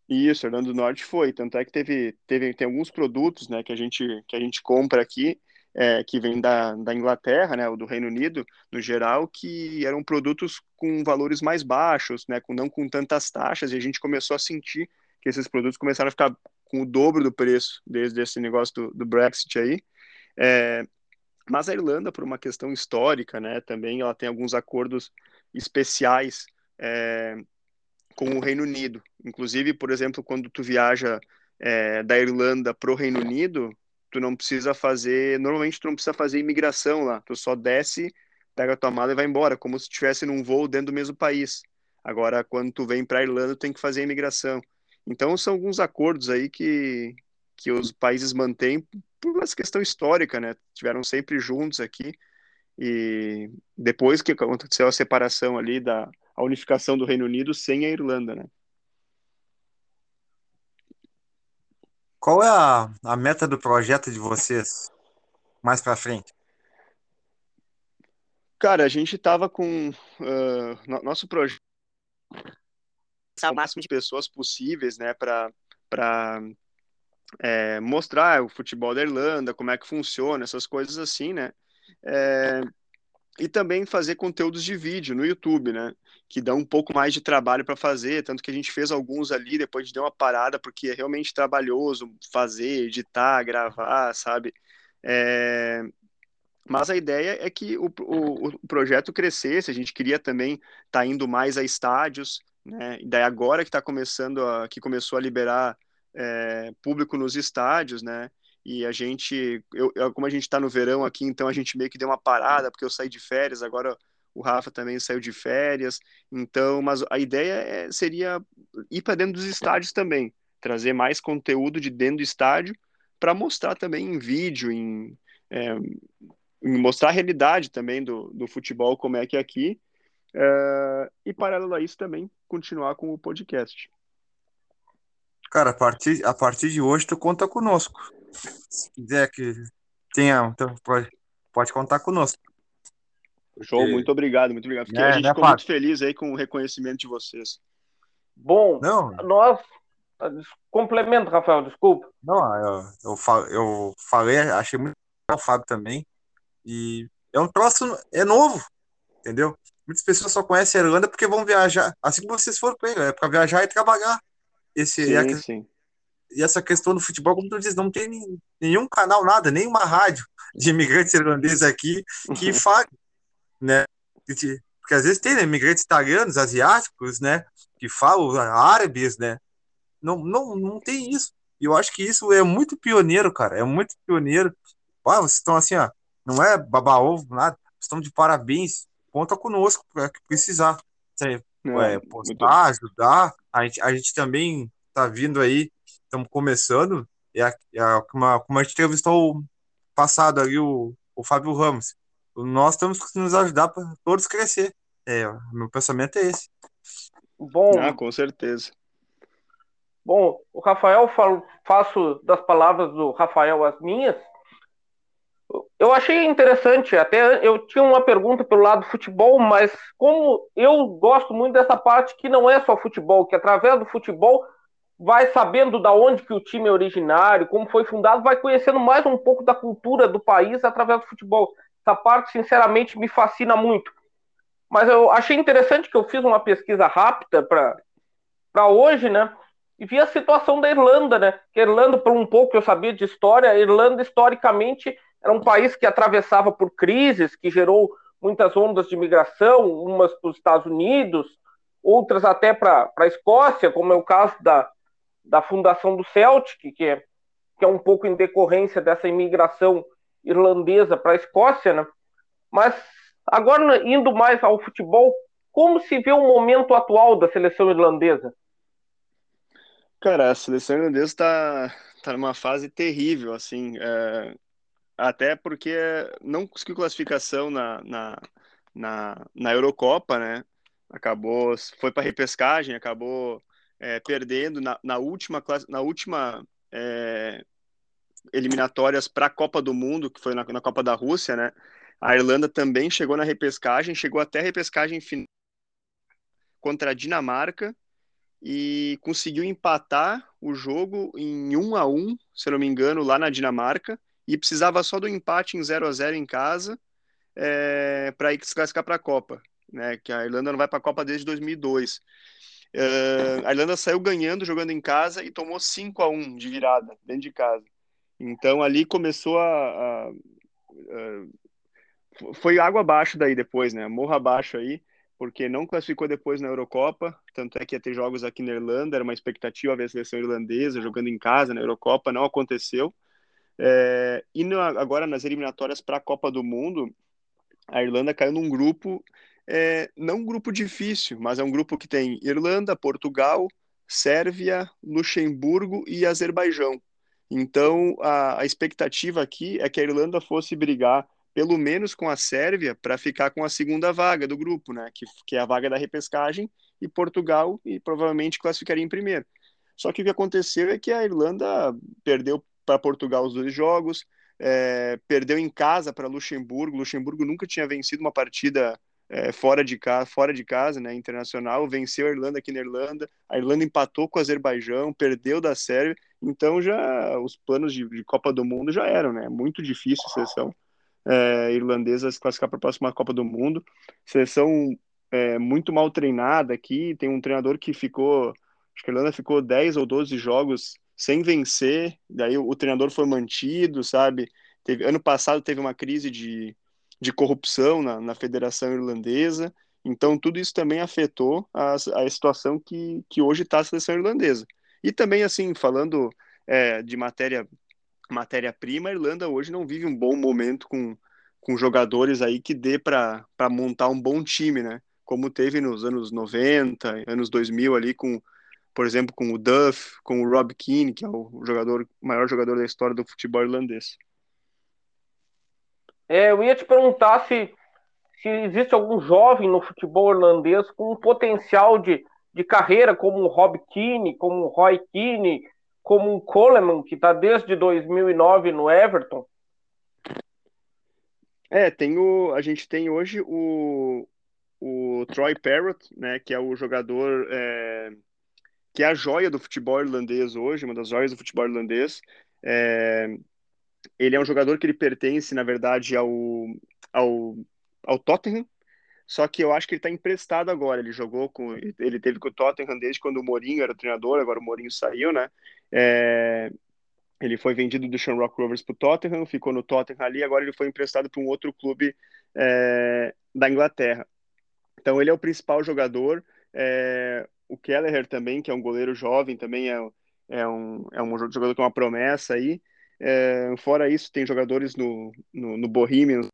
Isso, Irlanda do Norte foi. Tanto é que teve, teve tem alguns produtos, né, que a gente que a gente compra aqui é, que vem da, da Inglaterra, né, ou do Reino Unido, no geral, que eram produtos com valores mais baixos, né, com, não com tantas taxas, e a gente começou a sentir que esses produtos começaram a ficar com o dobro do preço desde esse negócio do, do Brexit aí. É, mas a Irlanda, por uma questão histórica, né, também ela tem alguns acordos especiais é, com o Reino Unido. Inclusive, por exemplo, quando tu viaja é, da Irlanda para o Reino Unido, tu não precisa fazer, normalmente tu não precisa fazer imigração lá, tu só desce, pega a tua mala e vai embora, como se estivesse num voo dentro do mesmo país. Agora, quando tu vem para a Irlanda, tu tem que fazer imigração. Então, são alguns acordos aí que, que os países mantêm por uma questão histórica, né? Tiveram sempre juntos aqui. E depois que aconteceu a separação ali da a unificação do Reino Unido sem a Irlanda, né? Qual é a, a meta do projeto de vocês mais para frente? Cara, a gente estava com uh, nosso projeto o máximo de pessoas possíveis, né, para para é, mostrar o futebol da Irlanda, como é que funciona, essas coisas assim, né? É, e também fazer conteúdos de vídeo no YouTube, né? Que dá um pouco mais de trabalho para fazer, tanto que a gente fez alguns ali, depois de deu uma parada, porque é realmente trabalhoso fazer, editar, gravar, sabe? É... Mas a ideia é que o, o, o, projeto crescesse, a gente queria também estar tá indo mais a estádios, né? E daí agora que está começando, a, que começou a liberar é, público nos estádios, né? e a gente, eu, eu como a gente está no verão aqui, então a gente meio que deu uma parada, porque eu saí de férias, agora o Rafa também saiu de férias, então, mas a ideia é, seria ir para dentro dos estádios também, trazer mais conteúdo de dentro do estádio para mostrar também em vídeo, em, é, em, mostrar a realidade também do, do futebol, como é que é aqui, é, e paralelo a isso também continuar com o podcast. Cara, a partir, a partir de hoje tu conta conosco. Se quiser que tenha, então pode, pode contar conosco. Show, e... muito obrigado, muito obrigado. Porque é, a gente né, ficou muito feliz aí com o reconhecimento de vocês. Bom, Não. nós. Complemento, Rafael, desculpa. Não, eu, eu, eu falei, achei muito legal o Fábio também. E é um troço, é novo, entendeu? Muitas pessoas só conhecem a Irlanda porque vão viajar, assim como vocês foram para é para viajar e trabalhar. Esse, sim, é, sim e essa questão do futebol, como tu diz, não tem nenhum canal, nada, nenhuma rádio de imigrantes irlandeses aqui que uhum. fale, né? Porque às vezes tem né, imigrantes italianos, asiáticos, né? Que falam árabes, né? Não, não, não tem isso. E eu acho que isso é muito pioneiro, cara. É muito pioneiro. Ah, vocês estão assim, ó. Não é baba-ovo, nada. Estão de parabéns. Conta conosco para que precisar. É, é, postar, ajudar. A gente, a gente também tá vindo aí estamos começando, é, é a, como, a gente entrevistou o passado ali, o, o Fábio Ramos. Nós temos que nos ajudar para todos crescer. É, meu pensamento é esse. Bom, ah, com certeza. Bom, o Rafael, falo, faço das palavras do Rafael as minhas. Eu achei interessante, até eu tinha uma pergunta pelo lado do futebol, mas como eu gosto muito dessa parte que não é só futebol, que através do futebol vai sabendo da onde que o time é originário, como foi fundado, vai conhecendo mais um pouco da cultura do país através do futebol. Essa parte, sinceramente, me fascina muito. Mas eu achei interessante que eu fiz uma pesquisa rápida para hoje, né? E vi a situação da Irlanda, né? Que a Irlanda, por um pouco eu sabia de história, a Irlanda historicamente era um país que atravessava por crises, que gerou muitas ondas de migração, umas para os Estados Unidos, outras até para a Escócia, como é o caso da, da fundação do Celtic, que é, que é um pouco em decorrência dessa imigração irlandesa para a Escócia, né? Mas agora indo mais ao futebol, como se vê o momento atual da seleção irlandesa? Cara, a seleção irlandesa está tá numa fase terrível, assim, é, até porque não conseguiu classificação na, na, na, na Eurocopa, né? Acabou, foi para repescagem, acabou é, perdendo na, na última na última é, eliminatórias para a Copa do Mundo, que foi na, na, Copa da Rússia, né? A Irlanda também chegou na repescagem, chegou até a repescagem final contra a Dinamarca e conseguiu empatar o jogo em 1 a 1, se não me engano, lá na Dinamarca, e precisava só do empate em 0 a 0 em casa é, para ir se classificar para a Copa, né? Que a Irlanda não vai para a Copa desde 2002. Uh, a Irlanda saiu ganhando, jogando em casa e tomou 5 a 1 de virada, dentro de casa. Então ali começou a. a, a foi água abaixo daí depois, né? Morro abaixo aí, porque não classificou depois na Eurocopa. Tanto é que ia ter jogos aqui na Irlanda, era uma expectativa ver a seleção irlandesa jogando em casa na Eurocopa, não aconteceu. É, e no, agora nas eliminatórias para a Copa do Mundo, a Irlanda caiu num grupo é, não um grupo difícil, mas é um grupo que tem Irlanda, Portugal, Sérvia, Luxemburgo e Azerbaijão. Então, a, a expectativa aqui é que a Irlanda fosse brigar pelo menos com a Sérvia para ficar com a segunda vaga do grupo, né? Que, que é a vaga da repescagem, e Portugal e provavelmente classificaria em primeiro. Só que o que aconteceu é que a Irlanda perdeu para Portugal os dois jogos, é, perdeu em casa para Luxemburgo. Luxemburgo nunca tinha vencido uma partida é, fora de casa, fora de casa, né, internacional, venceu a Irlanda aqui na Irlanda, a Irlanda empatou com o Azerbaijão, perdeu da Sérvia, então já os planos de, de Copa do Mundo já eram, né, muito difícil a seleção é, irlandesa se classificar para a próxima Copa do Mundo, seleção é, muito mal treinada aqui, tem um treinador que ficou, acho que a Irlanda ficou 10 ou 12 jogos sem vencer, daí o, o treinador foi mantido, sabe, teve, ano passado teve uma crise de de corrupção na, na Federação Irlandesa. Então, tudo isso também afetou a, a situação que, que hoje está a seleção irlandesa. E também, assim, falando é, de matéria matéria-prima, a Irlanda hoje não vive um bom momento com, com jogadores aí que dê para montar um bom time, né? Como teve nos anos 90, anos 2000 ali com, por exemplo, com o Duff, com o Rob Keane, que é o jogador maior jogador da história do futebol irlandês. É, eu ia te perguntar se, se existe algum jovem no futebol irlandês com um potencial de, de carreira, como o Rob Keane, como o Roy Keane, como o Coleman, que está desde 2009 no Everton. É, tem o, a gente tem hoje o, o Troy Parrott, né, que é o jogador é, que é a joia do futebol irlandês hoje, uma das joias do futebol irlandês. É, ele é um jogador que ele pertence, na verdade, ao, ao, ao Tottenham, só que eu acho que ele está emprestado agora. Ele jogou com. Ele teve com o Tottenham desde quando o Mourinho era o treinador, agora o Mourinho saiu, né? É, ele foi vendido do Shamrock Rovers para o Tottenham, ficou no Tottenham ali, agora ele foi emprestado para um outro clube é, da Inglaterra. Então ele é o principal jogador. É, o Kelleher também, que é um goleiro jovem, também é, é, um, é um jogador com uma promessa aí. É, fora isso, tem jogadores no, no, no Bohemians.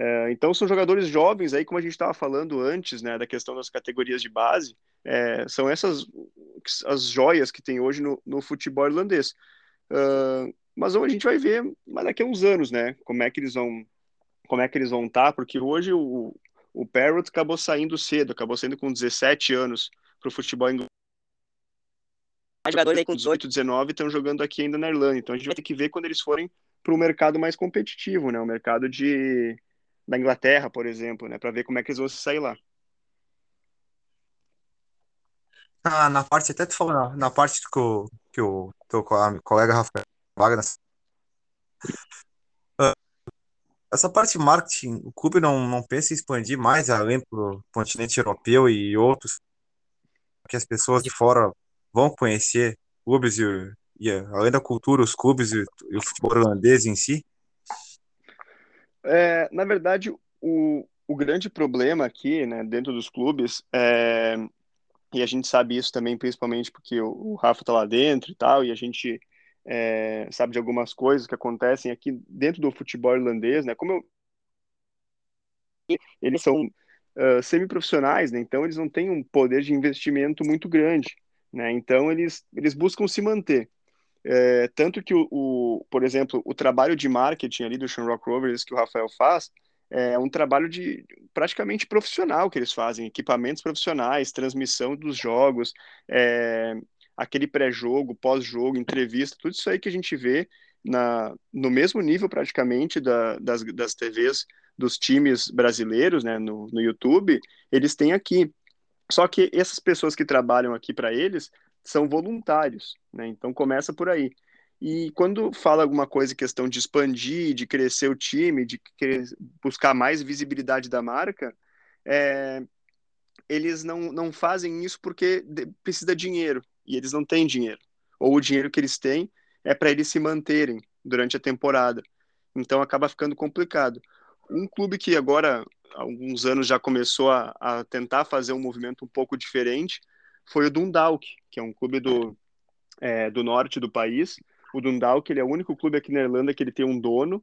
É, então são jogadores jovens aí, como a gente estava falando antes, né, da questão das categorias de base. É, são essas as joias que tem hoje no, no futebol irlandês. Uh, mas a gente vai ver mas daqui a uns anos, né? Como é que eles vão como é que eles vão estar, tá, porque hoje o, o Parrot acabou saindo cedo, acabou saindo com 17 anos para o futebol inglês. Os jogadores aí com 18, 19 estão jogando aqui ainda na Irlanda, então a gente vai ter que ver quando eles forem para o mercado mais competitivo, né? O mercado de da Inglaterra, por exemplo, né? Para ver como é que eles vão sair lá. Ah, na parte, até tu falou, na, na parte que o, que o teu colega Rafael Wagner. Uh, essa parte de marketing, o clube não, não pensa em expandir mais além do continente europeu e outros, que as pessoas de fora vão conhecer clubes e, e além da cultura, os clubes e, e o futebol irlandês em si? É, na verdade, o, o grande problema aqui, né, dentro dos clubes, é, e a gente sabe isso também, principalmente porque o, o Rafa tá lá dentro e tal, e a gente é, sabe de algumas coisas que acontecem aqui dentro do futebol irlandês, né? Como eu... eles são uh, semiprofissionais, né? Então eles não têm um poder de investimento muito grande, né? Então eles eles buscam se manter. É, tanto que o, o, por exemplo, o trabalho de marketing ali do Shamrock Rovers que o Rafael faz, é um trabalho de praticamente profissional que eles fazem, equipamentos profissionais, transmissão dos jogos, é, aquele pré-jogo, pós-jogo, entrevista, tudo isso aí que a gente vê na, no mesmo nível praticamente da, das, das TVs dos times brasileiros, né, no, no YouTube, eles têm aqui. Só que essas pessoas que trabalham aqui para eles são voluntários, né, então começa por aí. E quando fala alguma coisa, questão de expandir, de crescer o time, de buscar mais visibilidade da marca, é, eles não, não fazem isso porque precisa de dinheiro e eles não têm dinheiro. Ou o dinheiro que eles têm é para eles se manterem durante a temporada. Então acaba ficando complicado. Um clube que agora, há alguns anos, já começou a, a tentar fazer um movimento um pouco diferente foi o Dundalk, que é um clube do, é, do norte do país, o Dundalk ele é o único clube aqui na Irlanda que ele tem um dono,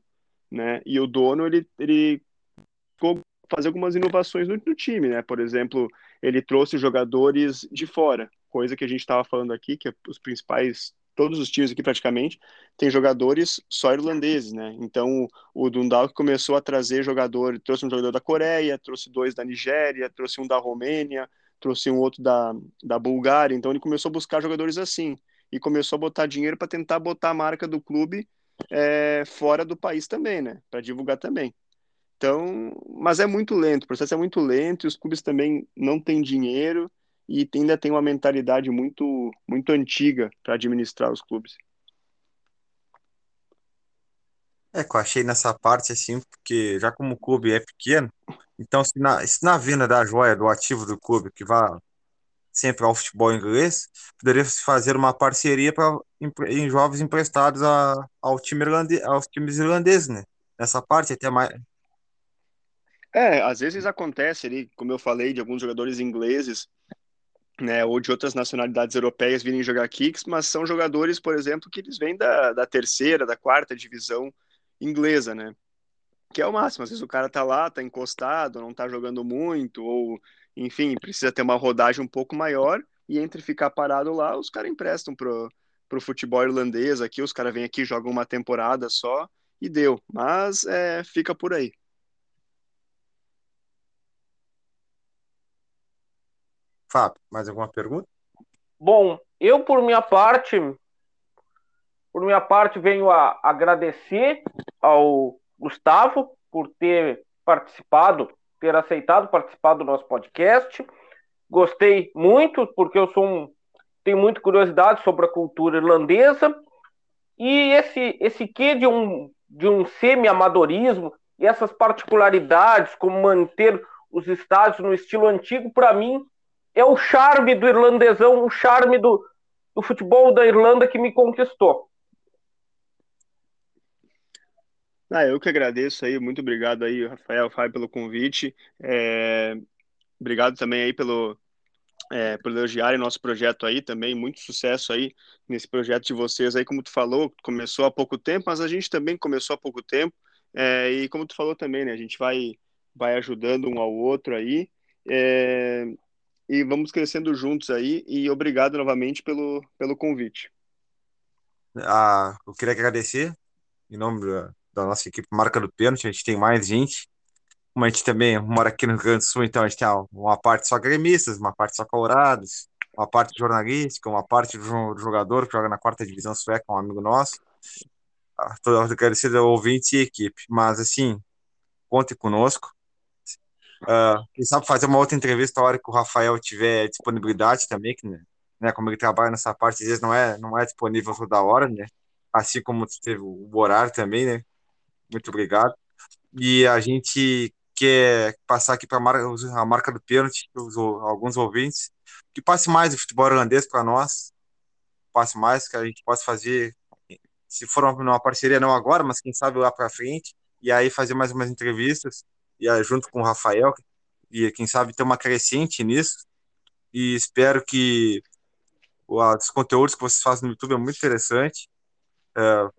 né? E o dono ele ele fazer algumas inovações no, no, time, né? Por exemplo, ele trouxe jogadores de fora, coisa que a gente estava falando aqui, que é os principais todos os times aqui praticamente têm jogadores só irlandeses, né? Então o Dundalk começou a trazer jogador, trouxe um jogador da Coreia, trouxe dois da Nigéria, trouxe um da Romênia, trouxe um outro da, da Bulgária. Então ele começou a buscar jogadores assim e começou a botar dinheiro para tentar botar a marca do clube é, fora do país também, né? Para divulgar também. Então, mas é muito lento, o processo é muito lento e os clubes também não têm dinheiro e ainda tem uma mentalidade muito, muito antiga para administrar os clubes. É, que eu achei nessa parte assim, porque já como o clube é pequeno, então se na, se na venda da joia do ativo do clube, que vai sempre ao futebol inglês, poderia se fazer uma parceria para em jovens emprestados a, ao time irlandês, aos times irlandeses, né? Nessa parte até mais. É, às vezes acontece ali, como eu falei, de alguns jogadores ingleses, né, ou de outras nacionalidades europeias virem jogar kicks, mas são jogadores, por exemplo, que eles vêm da, da terceira, da quarta divisão inglesa, né? Que é o máximo. Às vezes o cara tá lá, tá encostado, não tá jogando muito, ou enfim, precisa ter uma rodagem um pouco maior e entre ficar parado lá, os caras emprestam pro, pro futebol irlandês aqui, os caras vêm aqui, jogam uma temporada só e deu. Mas é, fica por aí. Fábio, mais alguma pergunta? Bom, eu por minha parte, por minha parte venho a agradecer ao Gustavo por ter participado ter aceitado participar do nosso podcast. Gostei muito, porque eu sou um, tenho muita curiosidade sobre a cultura irlandesa. E esse, esse quê de um, de um semi-amadorismo e essas particularidades, como manter os estádios no estilo antigo, para mim, é o charme do irlandesão, o charme do, do futebol da Irlanda que me conquistou. Ah, eu que agradeço aí, muito obrigado aí, Rafael, Fábio, pelo convite. É, obrigado também aí pelo, é, por elogiarem nosso projeto aí também, muito sucesso aí nesse projeto de vocês aí, como tu falou, começou há pouco tempo, mas a gente também começou há pouco tempo, é, e como tu falou também, né, a gente vai, vai ajudando um ao outro aí, é, e vamos crescendo juntos aí. E obrigado novamente pelo, pelo convite. Ah, eu queria agradecer em nome da nossa equipe Marca do Pênalti. A gente tem mais gente. Como a gente também mora aqui no Rio Grande do Sul, então a gente tem uma parte só gremistas, uma parte só colorados, uma parte jornalística, uma parte do jogador que joga na quarta divisão sueca, um amigo nosso. Ah, agradecido ao ouvinte e equipe. Mas, assim, conte conosco. Uh, quem sabe fazer uma outra entrevista a hora que o Rafael tiver disponibilidade também, que, né, como ele trabalha nessa parte, às vezes não é, não é disponível toda hora, né? Assim como teve o horário também, né? Muito obrigado. E a gente quer passar aqui para a marca do pênalti, alguns ouvintes, que passe mais o futebol irlandês para nós, passe mais, que a gente possa fazer, se for uma parceria não agora, mas quem sabe lá para frente, e aí fazer mais umas entrevistas, e aí, junto com o Rafael, e quem sabe ter uma crescente nisso, e espero que os conteúdos que vocês fazem no YouTube é muito interessante, é,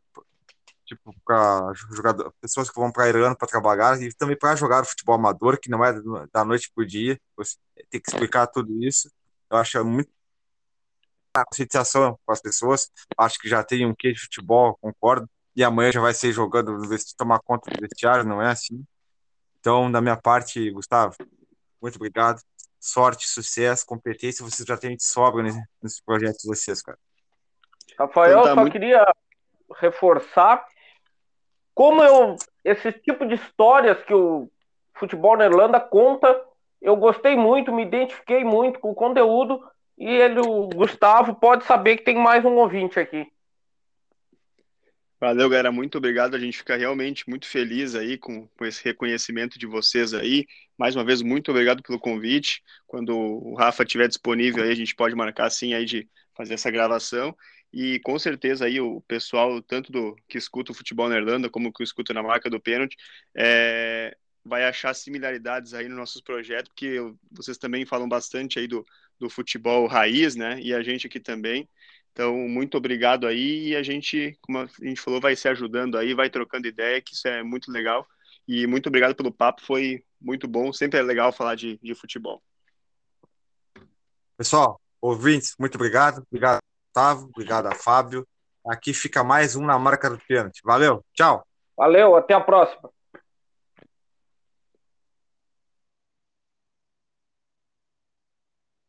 tipo, para jogador, pessoas que vão para a Irlanda para trabalhar e também para jogar futebol amador, que não é da noite para o dia, você tem que explicar tudo isso. Eu acho muito a conscientização com as pessoas. Acho que já tem um quê de futebol, concordo. E amanhã já vai ser jogando tomar conta do vestiário, não é assim? Então, da minha parte, Gustavo, muito obrigado. Sorte, sucesso, competência, vocês já têm de sobra nesse projeto de vocês, cara. Rafael, então, tá só muito... queria reforçar como eu esse tipo de histórias que o futebol na Irlanda conta, eu gostei muito, me identifiquei muito com o conteúdo e ele, o Gustavo, pode saber que tem mais um ouvinte aqui. Valeu, galera. Muito obrigado. A gente fica realmente muito feliz aí com, com esse reconhecimento de vocês aí. Mais uma vez, muito obrigado pelo convite. Quando o Rafa estiver disponível aí, a gente pode marcar assim aí de fazer essa gravação. E com certeza aí o pessoal, tanto do que escuta o futebol na Irlanda, como que escuta na marca do pênalti, é, vai achar similaridades aí nos nossos projetos, porque vocês também falam bastante aí do, do futebol raiz, né? E a gente aqui também. Então, muito obrigado aí. E a gente, como a gente falou, vai se ajudando aí, vai trocando ideia, que isso é muito legal. E muito obrigado pelo papo, foi muito bom. Sempre é legal falar de, de futebol. Pessoal, ouvintes, muito obrigado. Obrigado Gustavo, obrigado Fábio. Aqui fica mais um na marca do pênalti. Valeu, tchau. Valeu, até a próxima.